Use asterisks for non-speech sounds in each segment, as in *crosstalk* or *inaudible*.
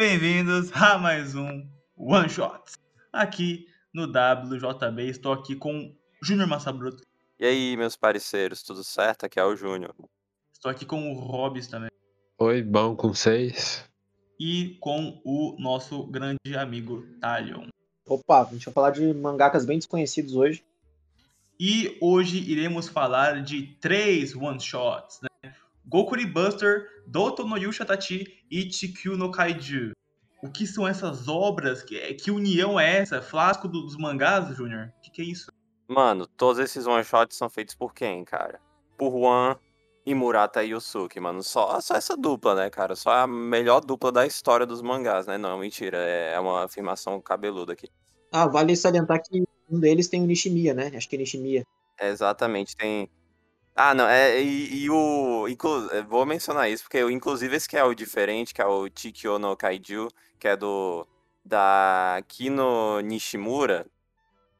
bem-vindos a mais um One Shots. Aqui no WJB, estou aqui com Júnior Massabruto. E aí, meus parceiros, tudo certo? Aqui é o Júnior. Estou aqui com o Robs também. Oi, bom com vocês? E com o nosso grande amigo Talion. Opa, a gente vai falar de mangakas bem desconhecidos hoje. E hoje iremos falar de três one-shots, né? Gokuri Buster, Doto no Yusha Tachi e Chikyu no Kaiju. O que são essas obras? Que, que união é essa? Flasco dos mangás, Júnior? O que, que é isso? Mano, todos esses one-shots são feitos por quem, cara? Por Juan e Murata Yusuke, mano. Só, só essa dupla, né, cara? Só a melhor dupla da história dos mangás, né? Não, mentira. É uma afirmação cabeluda aqui. Ah, vale salientar que um deles tem o Nishimiya, né? Acho que é Nishimiya. É, exatamente, tem. Ah, não, é, e, e o. Inclu... Vou mencionar isso, porque inclusive esse que é o diferente, que é o Chikyo no Kaiju, que é do. Da Kino Nishimura.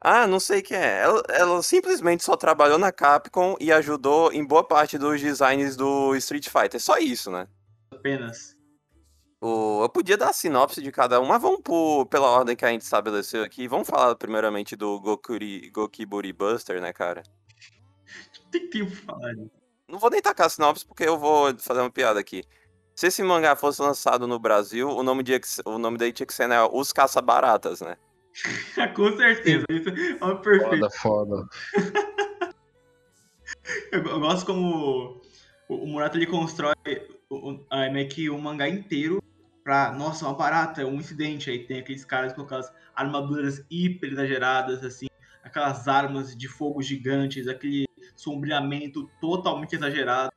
Ah, não sei quem é. Ela, ela simplesmente só trabalhou na Capcom e ajudou em boa parte dos designs do Street Fighter. Só isso, né? Apenas. O, eu podia dar a sinopse de cada um, mas vamos por, pela ordem que a gente estabeleceu aqui. Vamos falar primeiramente do Gokuri, Gokiburi Buster, né, cara? Tem tempo pra falar disso. Não vou nem tacar sinopse porque eu vou fazer uma piada aqui. Se esse mangá fosse lançado no Brasil, o nome, de, o nome daí tinha que ser né, Os Caça-Baratas, né? *laughs* Com certeza, isso é uma perfeito. Foda, foda. *laughs* Eu, gosto como o, o Murata ele constrói o, o, a- meio que o mangá inteiro pra, nossa, uma barata, um incidente. Aí tem aqueles caras com aquelas armaduras hiper exageradas, assim, aquelas armas de fogo gigantes, aquele sombreamento totalmente exagerado.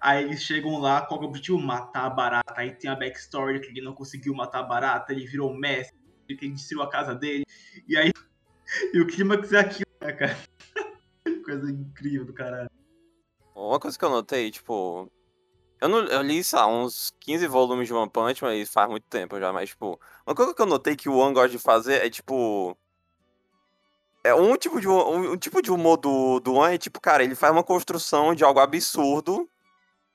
Aí eles chegam lá, qual é o objetivo? Matar a barata. Aí tem a backstory que ele não conseguiu matar a barata, ele virou mestre, que ele destruiu a casa dele. E aí, *laughs* e o clímax é aquilo, né, cara? *laughs* Coisa incrível do caralho. Uma coisa que eu notei, tipo. Eu, não, eu li, sei lá, uns 15 volumes de One Punch, mas faz muito tempo já, mas, tipo. Uma coisa que eu notei que o One gosta de fazer é, tipo. É um tipo de, um, um tipo de humor do, do One é, tipo, cara, ele faz uma construção de algo absurdo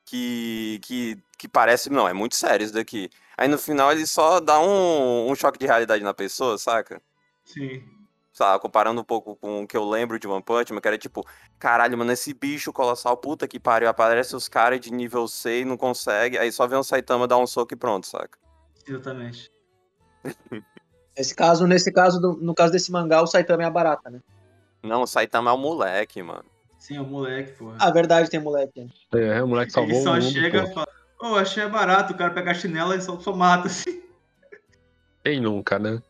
que, que, que parece. Não, é muito sério isso daqui. Aí no final ele só dá um, um choque de realidade na pessoa, saca? Sim. Sabe, comparando um pouco com o que eu lembro de One Punch Man, que era tipo, caralho, mano, esse bicho colossal, puta que pariu, aparece os caras de nível C e não consegue, aí só vê um Saitama dar um soco e pronto, saca? Exatamente. *laughs* Nesse caso, nesse caso, do- no caso desse mangá, o Saitama é a barata, né? Não, o Saitama é o moleque, mano. Sim, é o moleque, pô. Ah, verdade, tem moleque. né? É, o moleque salvou Ele só o mundo, chega pô. e fala, ô, achei barato, o cara pega a chinela e só, só mata, assim. Quem nunca, né?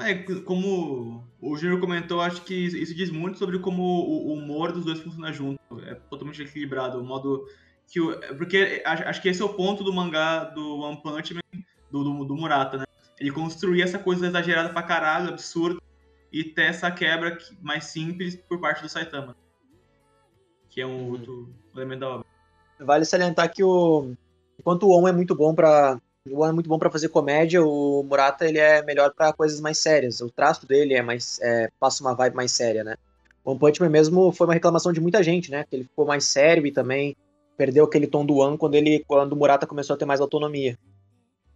É, como o Júnior comentou, acho que isso diz muito sobre como o humor dos dois funciona junto. É totalmente equilibrado. O modo que o, é porque acho acho que esse é o ponto do mangá do One Punch Man, do, do, do Murata, né? Ele construir essa coisa exagerada pra caralho, absurda, e ter essa quebra que- mais simples por parte do Saitama. Que é um outro elemento da obra. Vale salientar que o. Enquanto o On é muito bom pra. O On é muito bom pra fazer comédia, o Murata ele é melhor pra coisas mais sérias. O traço dele é mais. é, passa uma vibe mais séria, né? O One Punch Man mesmo foi uma reclamação de muita gente, né? Que ele ficou mais sério e também perdeu aquele tom do One quando ele quando o Murata começou a ter mais autonomia.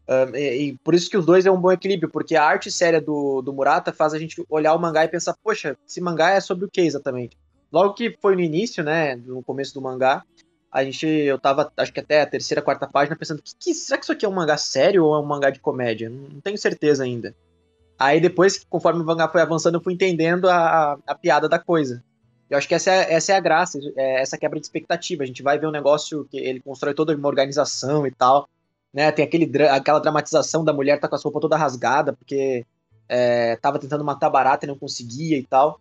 Ahn, e, e por isso que os dois é um bom equilíbrio, porque a arte séria do, do Murata faz a gente olhar o mangá e pensar, poxa, esse mangá é sobre o que exatamente? Logo que foi no início, né, no começo do mangá, a gente, eu tava, acho que até a terceira, quarta página, pensando, que, que- será que isso aqui é um mangá sério ou é um mangá de comédia? Não, não tenho certeza ainda. Aí depois, conforme o mangá foi avançando, eu fui entendendo a, a, a piada da coisa. Eu acho que essa é, essa é a graça, é essa quebra de expectativa. A gente vai ver um negócio que ele constrói toda uma organização e tal, né? Tem aquele, aquela dramatização da mulher tá com a roupa toda rasgada, porque é, tava tentando matar barata e não conseguia e tal.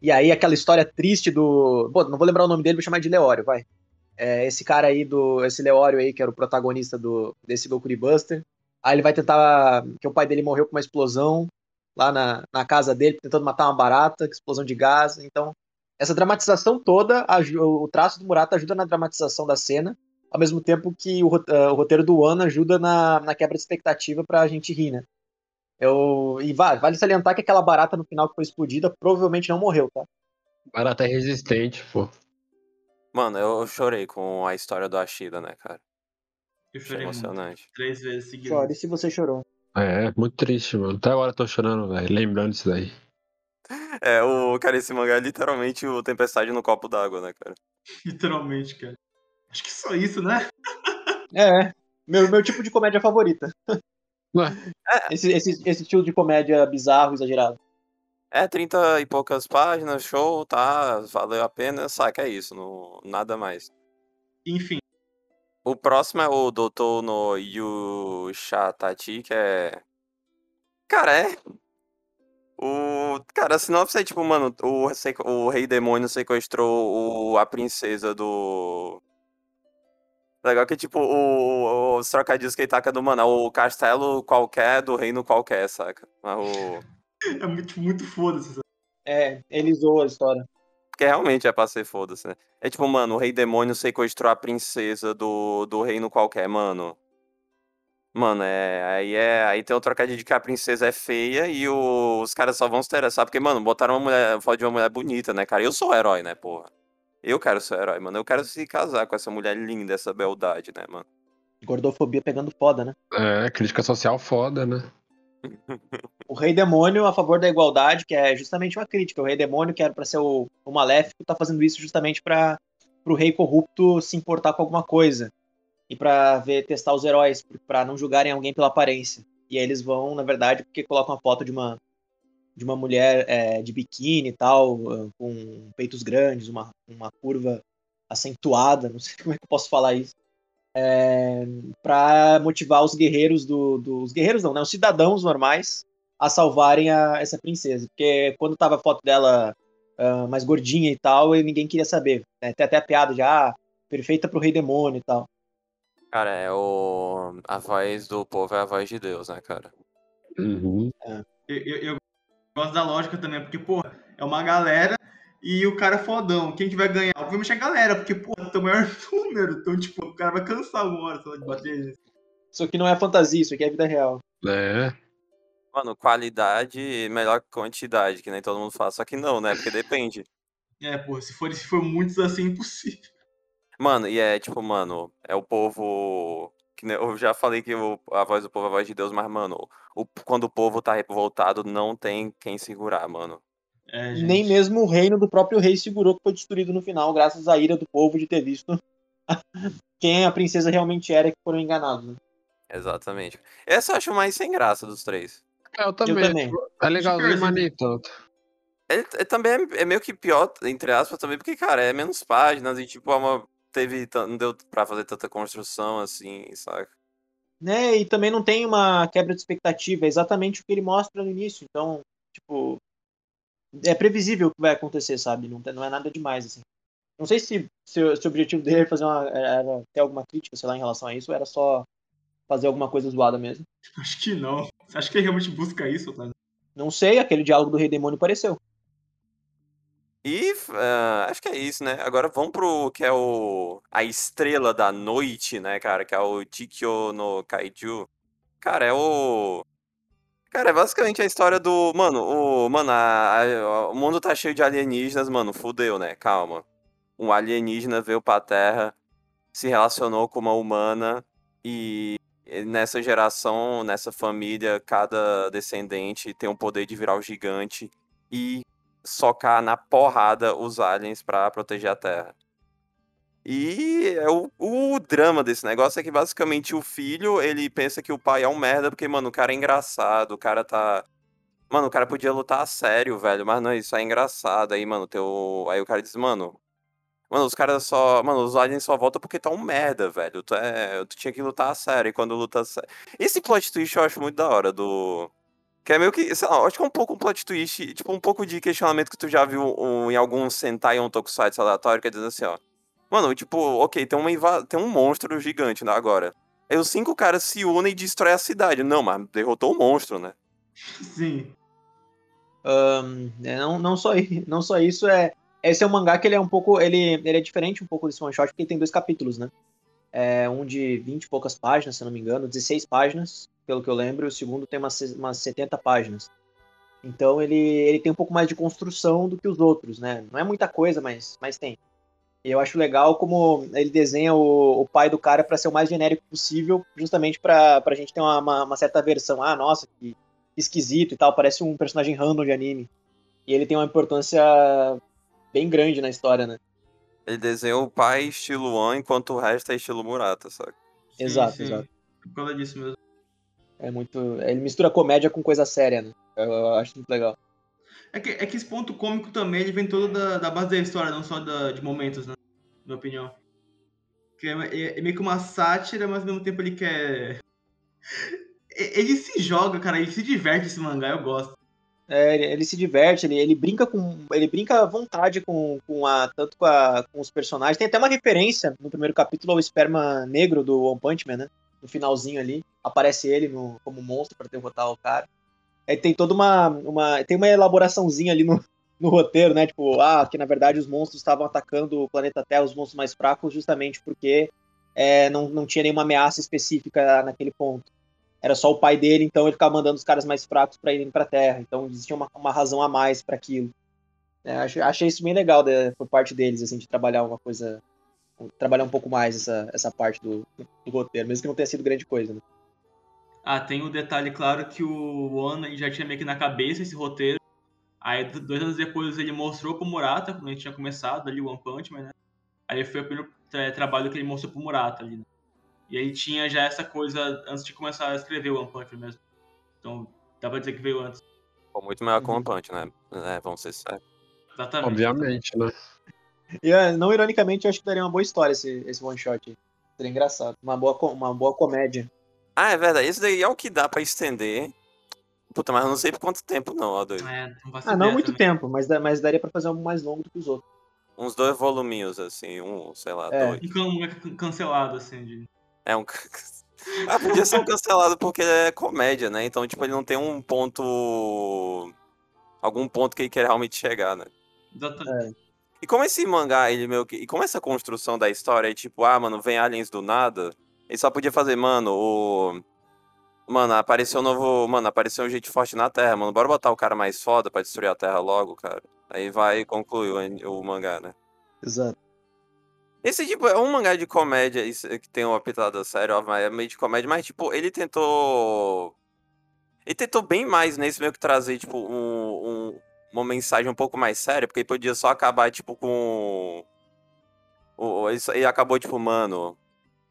E aí aquela história triste do. Pô, não vou lembrar o nome dele, vou chamar de Leório, vai. É, esse cara aí do. Esse Leório aí, que era o protagonista do, desse Gokuri Buster. Aí ele vai tentar. Que o pai dele morreu com uma explosão lá na, na casa dele, tentando matar uma barata, explosão de gás. Então, essa dramatização toda, o traço do Murata ajuda na dramatização da cena, ao mesmo tempo que o, eh, o roteiro do One ajuda na, na quebra de expectativa pra gente rir, né? Eu, e va- vale salientar que aquela barata no final que foi explodida provavelmente não morreu, tá? Barata é resistente, pô. Mano, eu chorei com a história do Ashida, né, cara? Eu chorei muito. emocionante. Três vezes seguidas. Chore se você chorou. É, muito triste, mano. Até agora eu tô chorando, velho. Lembrando disso daí. É, o cara, esse mangá é literalmente o Tempestade no copo d'água, né, cara? *laughs* Literalmente, cara. Acho que só isso, né? É, meu, meu tipo de comédia favorita. Ué, *laughs* Esse, esse, esse estilo de comédia bizarro, exagerado. É, 30 e poucas páginas, show, tá, valeu a pena, saca, é isso, não, nada mais. Enfim, O próximo é o Doutor no Yushatati, que é... Cara, é... O... Cara, a sinopse é tipo, mano, o, o rei demônio sequestrou o... a princesa do... Legal que, tipo, o... os trocadilhos que ele taca do, mano, o castelo qualquer do reino qualquer, saca? Mas o... *laughs* é muito, muito foda-se. sabe? É, ele zoou a história. Porque realmente é pra ser foda-se, né? É tipo, mano, o rei demônio sequestrou a princesa do, do reino qualquer, mano. Mano, é. Aí é. Aí tem o trocadilho de que a princesa é feia e o- os caras só vão se interessar. Porque, mano, botaram uma mulher. Foto de uma mulher bonita, né, cara? Eu sou o herói, né, porra? Eu quero ser herói, mano. Eu quero se casar com essa mulher linda, essa beldade, né, mano? Gordofobia pegando foda, né? é, crítica social foda, né? O Rei Demônio a favor da igualdade, que é justamente uma crítica. O Rei Demônio, que era pra ser o, o maléfico, tá fazendo isso justamente para o rei corrupto se importar com alguma coisa. E pra ver, testar os heróis, pra não julgarem alguém pela aparência. E aí eles vão, na verdade, porque colocam a foto de uma, de uma mulher é, de biquíni e tal, ah, com peitos grandes, uma, uma curva acentuada, não sei *laughs* como é que eu posso falar isso. É, para motivar os guerreiros do, dos guerreiros não, né? Os cidadãos normais a salvarem a, essa princesa. Porque quando tava a foto dela ah, mais gordinha e tal, e ninguém queria saber. Né? Tem até a piada já, ah, perfeita pro rei demônio e tal. Cara, é o. A voz do povo é a voz de Deus, né, cara? Uhum. Eu, eu- eu gosto da lógica também, porque, porra, é uma galera e o cara é fodão. Quem que vai ganhar? Obviamente a galera, porque, porra, tem o maior *laughs* número. Então, tipo, o cara vai cansar uma hora só de bater. Isso aqui não é fantasia, isso aqui é vida real. É. Mano, qualidade melhor que quantidade, que nem todo mundo fala. Só que não, né? Porque depende. *laughs* É, porra, se for, se for muitos assim, é impossível. Mano, e é tipo, mano, é o povo. Eu já falei que o- a voz do povo é a voz de Deus, mas, mano, o, quando o povo tá revoltado, não tem quem segurar, mano. É. Nem mesmo o reino do próprio rei segurou que foi destruído no final, graças à ira do povo de ter visto *laughs* quem a princesa realmente era e que foram enganados. né? Exatamente. Essa eu acho mais sem graça dos três. É, eu também. também. tipo, É legalzinho, nem tanto. Ele, ele também é, é meio que pior, entre aspas, também, porque, cara, é menos páginas e, tipo, é uma, teve, não deu pra fazer tanta construção assim, saca? né? E também não tem uma quebra de expectativa, é exatamente o que ele mostra no início. Então, tipo, é previsível o que vai acontecer, sabe? Não, não é nada demais, assim. Não sei se, se, o- se o objetivo dele era fazer uma, era ter alguma crítica, sei lá, em relação a isso, ou era só fazer alguma coisa zoada mesmo. Acho que não. Você acha que ele realmente busca isso, Otávio? Não sei, aquele diálogo do Rei Demônio pareceu. E ah, acho que é isso, né? Agora vamos pro que é o a estrela da noite, né, cara? Que é o Chikyo no Kaiju. Cara, é o. Cara, é basicamente a história do. Mano, o. Mano, a- a- o mundo tá cheio de alienígenas, mano. Fudeu, né? Calma. Um alienígena veio pra Terra, se relacionou com uma humana e nessa geração, nessa família, cada descendente tem o poder de virar o gigante e socar na porrada os aliens pra proteger a Terra. E é o, o drama desse negócio é que basicamente o filho, ele pensa que o pai é um merda, porque, mano, o cara é engraçado, o cara tá. Mano, o cara podia lutar a sério, velho, mas não, isso é engraçado. Aí, mano, teu. Aí o cara diz, mano. Mano, os caras só. Mano, os aliens só voltam porque tá um merda, velho. Tu, é... tu tinha que lutar a sério. E quando luta a sério. Esse plot twist eu acho muito da hora do. Que é meio que, sei lá, eu acho que é um pouco um plot twist, tipo, um pouco de questionamento que tu já viu um- em algum Sentai ou um Tokusatsu aleatório, que é dizendo assim, ó. Mano, tipo, ok, tem, uma tem um monstro gigante, né, agora. Aí os cinco caras se unem e destroem a cidade. Não, mas derrotou o monstro, né? Sim. Ahn, é, não, não, só, não só isso, é. Esse é um mangá que ele é um pouco. Ele, ele é diferente um pouco desse one shot, porque ele tem dois capítulos, né? É um de 20 e poucas páginas, se eu não me engano, 16 páginas, pelo que eu lembro, e o segundo tem umas, umas 70 páginas. Então ele, ele tem um pouco mais de construção do que os outros, né? Não é muita coisa, mas, mas tem. E eu acho legal como ele desenha o, o pai do cara para ser o mais genérico possível, justamente pra, pra gente ter uma, uma, uma certa versão. Ah, nossa, que esquisito e tal, parece um personagem random de anime. E ele tem uma importância bem grande na história, né? Ele desenhou o pai estilo One, enquanto o resto é estilo Murata, sabe? Sim, Exato, sim. exato. Por causa disso mesmo. É muito. Ele mistura comédia com coisa séria, né? Eu, eu acho muito legal. É que, é que esse ponto cômico também ele vem todo da, da base da história, não só da, de momentos, né? Na minha opinião. Que é, é- é meio que uma sátira, mas ao mesmo tempo ele quer. *laughs* Ele se joga, cara, ele se diverte esse mangá, eu gosto. É, ele, ele se diverte, ele, ele brinca com. Ele brinca à vontade com, com a. Tanto com, a, com os personagens. Tem até uma referência no primeiro capítulo ao esperma negro do One Punch Man, né? No finalzinho ali. Aparece ele no, como monstro pra derrotar o cara. Aí tem toda uma. uma tem uma elaboraçãozinha ali no, *laughs* no roteiro, né? Tipo, ah, que na verdade os monstros estavam atacando o planeta Terra, os monstros mais fracos, justamente porque é, não, não tinha nenhuma ameaça específica naquele ponto. Era só o pai dele, então ele ficava mandando os caras mais fracos para irem pra Terra. Então existia uma, uma razão a mais para aquilo. É, achei, achei isso bem legal né, por parte deles, assim, de trabalhar uma coisa. Trabalhar um pouco mais essa, essa parte do, do roteiro, mesmo que não tenha sido grande coisa, né? Ah, tem o detalhe, claro, que o One ele já tinha meio que na cabeça esse roteiro. Aí, dois anos depois, ele mostrou pro Murata, quando a gente tinha começado ali o One Punch Man, né? Aí foi o primeiro tra- trabalho que ele mostrou pro Murata ali, né? E ele tinha já essa coisa antes de começar a escrever o One Punch Man mesmo. Então, dá pra dizer que veio antes. Pô, muito melhor que o Uhum. One Punch, né? É, vamos ser sérios. Exatamente. Obviamente, né? E é, não ironicamente, eu acho que daria uma boa história esse, esse one shot. aí. Seria engraçado. Uma boa, uma boa comédia. Ah, é verdade. Esse daí é o que dá pra estender. Puta, mas eu não sei por quanto tempo não, ó, doido. É, não Ah, não muito também. tempo, mas, mas daria pra fazer algo mais longo do que os outros. Uns dois voluminhos, assim, um, sei lá, É. dois. Um can- um can- cancelado, assim, de... É um. *laughs* ah, podia ser um cancelado porque é comédia, né? Então, tipo, ele não tem um ponto. Algum ponto que ele quer realmente chegar, né? Exatamente. E como esse mangá, ele meio que. E como essa construção da história é tipo, ah, mano, vem aliens do nada. Ele só podia fazer, mano, o. Mano, apareceu um novo. Mano, apareceu um gente forte na Terra, mano. Bora botar o cara mais foda pra destruir a Terra logo, cara. Aí vai e conclui o, o mangá, né? Exato. Esse tipo é um mangá de comédia, isso é que tem uma pitada séria, óbvio, mas é meio de comédia, mas tipo, ele tentou. Ele tentou bem mais nesse meio que trazer, tipo, um, um- uma mensagem um pouco mais séria, porque podia só acabar, tipo, com. ele acabou, tipo, mano.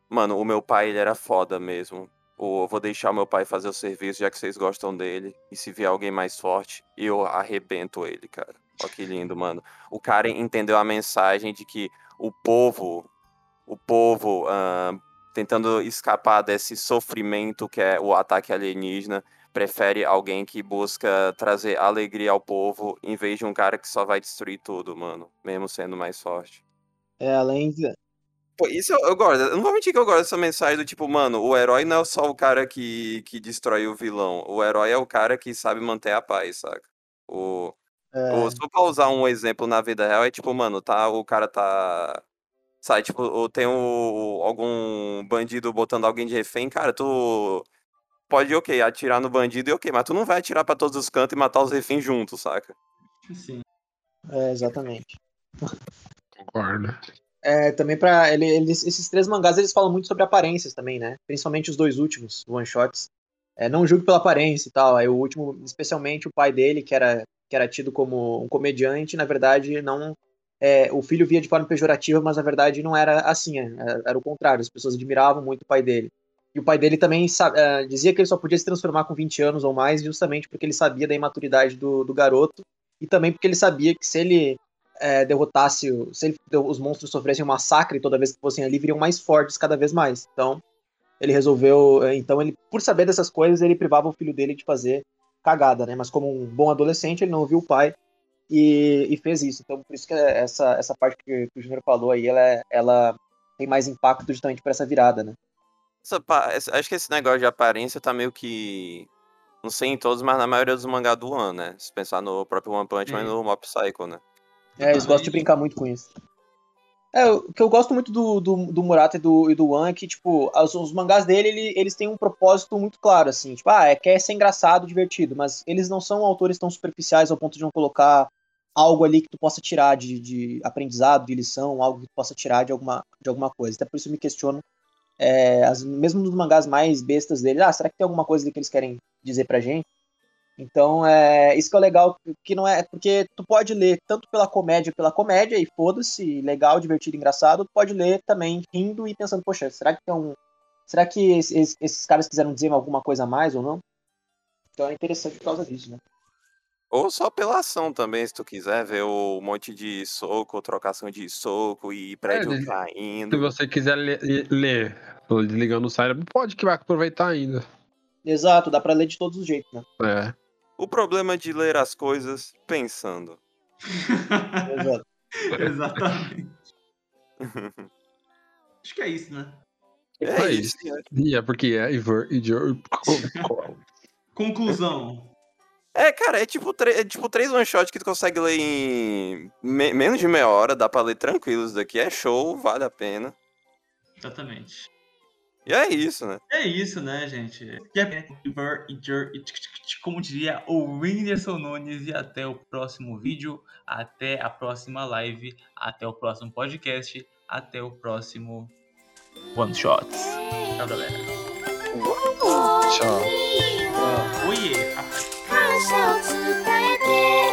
Mano, o meu pai, ele era foda mesmo. Ou eu vou deixar o meu pai fazer o serviço, já que vocês gostam dele. E se vier alguém mais forte, eu arrebento ele, cara. Ó que lindo, mano. O cara entendeu a mensagem de que o povo, o povo ah, tentando escapar desse sofrimento que é o ataque alienígena, prefere alguém que busca trazer alegria ao povo em vez de um cara que só vai destruir tudo, mano, mesmo sendo mais forte. É, além de. Pô, isso eu, eu gosto. Eu não vou mentir que eu gosto dessa mensagem do tipo, mano, o herói não é só o cara que, que destrói o vilão. O herói é o cara que sabe manter a paz, saca? O, É, Ou, se for pra usar um exemplo na vida real, é tipo, mano, tá, o cara tá. Sabe, tipo, ou tem o, algum bandido botando alguém de refém, cara, tu pode, ok, atirar no bandido e ok, mas tu não vai atirar pra todos os cantos e matar os reféns juntos, saca? Sim. é, exatamente. Concordo. É, também para ele, eles, esses três mangás eles falam muito sobre aparências também, né? Principalmente os dois últimos one shots. É, não julgue pela aparência e tal. Aí o último, especialmente o pai dele, que era que era tido como um comediante, na verdade não é, o filho via de forma pejorativa, mas na verdade não era assim, é, era o contrário. As pessoas admiravam muito o pai dele. E o pai dele também é, dizia que ele só podia se transformar com 20 anos ou mais, justamente porque ele sabia da imaturidade do, do garoto e também porque ele sabia que se ele é, derrotasse, se ele- os monstros sofressem um massacre toda vez que fossem ali, viriam mais fortes cada vez mais. Então, ele resolveu. é, Então, ele, por saber dessas coisas, ele privava o filho dele de fazer cagada, né? Mas como um bom adolescente, ele não ouviu o pai e, e fez isso. Então, por isso que essa, essa parte que, que o Júnior falou aí, ela, é- ela tem mais impacto justamente por essa virada, né? Essa acho que esse negócio de aparência tá meio que. Não sei em todos, mas na maioria dos mangá do ano, né? Se pensar no próprio One Punch Man e no Mob Psycho, né? É, eles gostam de brincar muito com isso. É, o que eu gosto muito do, do, do Murata e do, e do One é que, tipo, os, os mangás dele, ele- eles têm um propósito muito claro, assim. Tipo, ah, é, quer ser engraçado, divertido, mas eles não são autores tão superficiais ao ponto de não colocar algo ali que tu possa tirar de, de aprendizado, de lição, algo que tu possa tirar de alguma, de alguma coisa. Até por isso eu me questiono, é, as, mesmo nos mangás mais bestas dele, ah, será que tem alguma coisa que eles querem dizer pra gente? Então, é, isso que é legal, que não é, porque tu pode ler tanto pela comédia, pela comédia, e foda-se, legal, divertido, engraçado, tu pode ler também rindo e pensando, poxa, será que tem um, será que esses, esses caras quiseram dizer alguma coisa a mais ou não? Então é interessante por causa disso, né? Ou só pela ação também, se tu quiser ver o monte de soco, trocação de soco e prédio É, Se caindo. você quiser ler, ler desligando o cérebro, pode que vai aproveitar ainda. Exato, dá pra ler de todos os jeitos, né? É. O problema de ler as coisas pensando. Exato. *laughs* Exatamente. *laughs* Acho que é isso, né? É É isso. E é porque é Iver e Joe. *laughs* Conclusão. É, cara, é tipo, é tipo três one shot que tu consegue ler em me- menos de meia hora, dá pra ler tranquilo isso daqui. É show, vale a pena. Exatamente. E é isso, né? É isso, né, gente? Que é como diria o Whindersson Nunes. E até o próximo vídeo, até a próxima live, até o próximo podcast, até o próximo One Shots. Tchau, galera. Tchau. 小小子改变。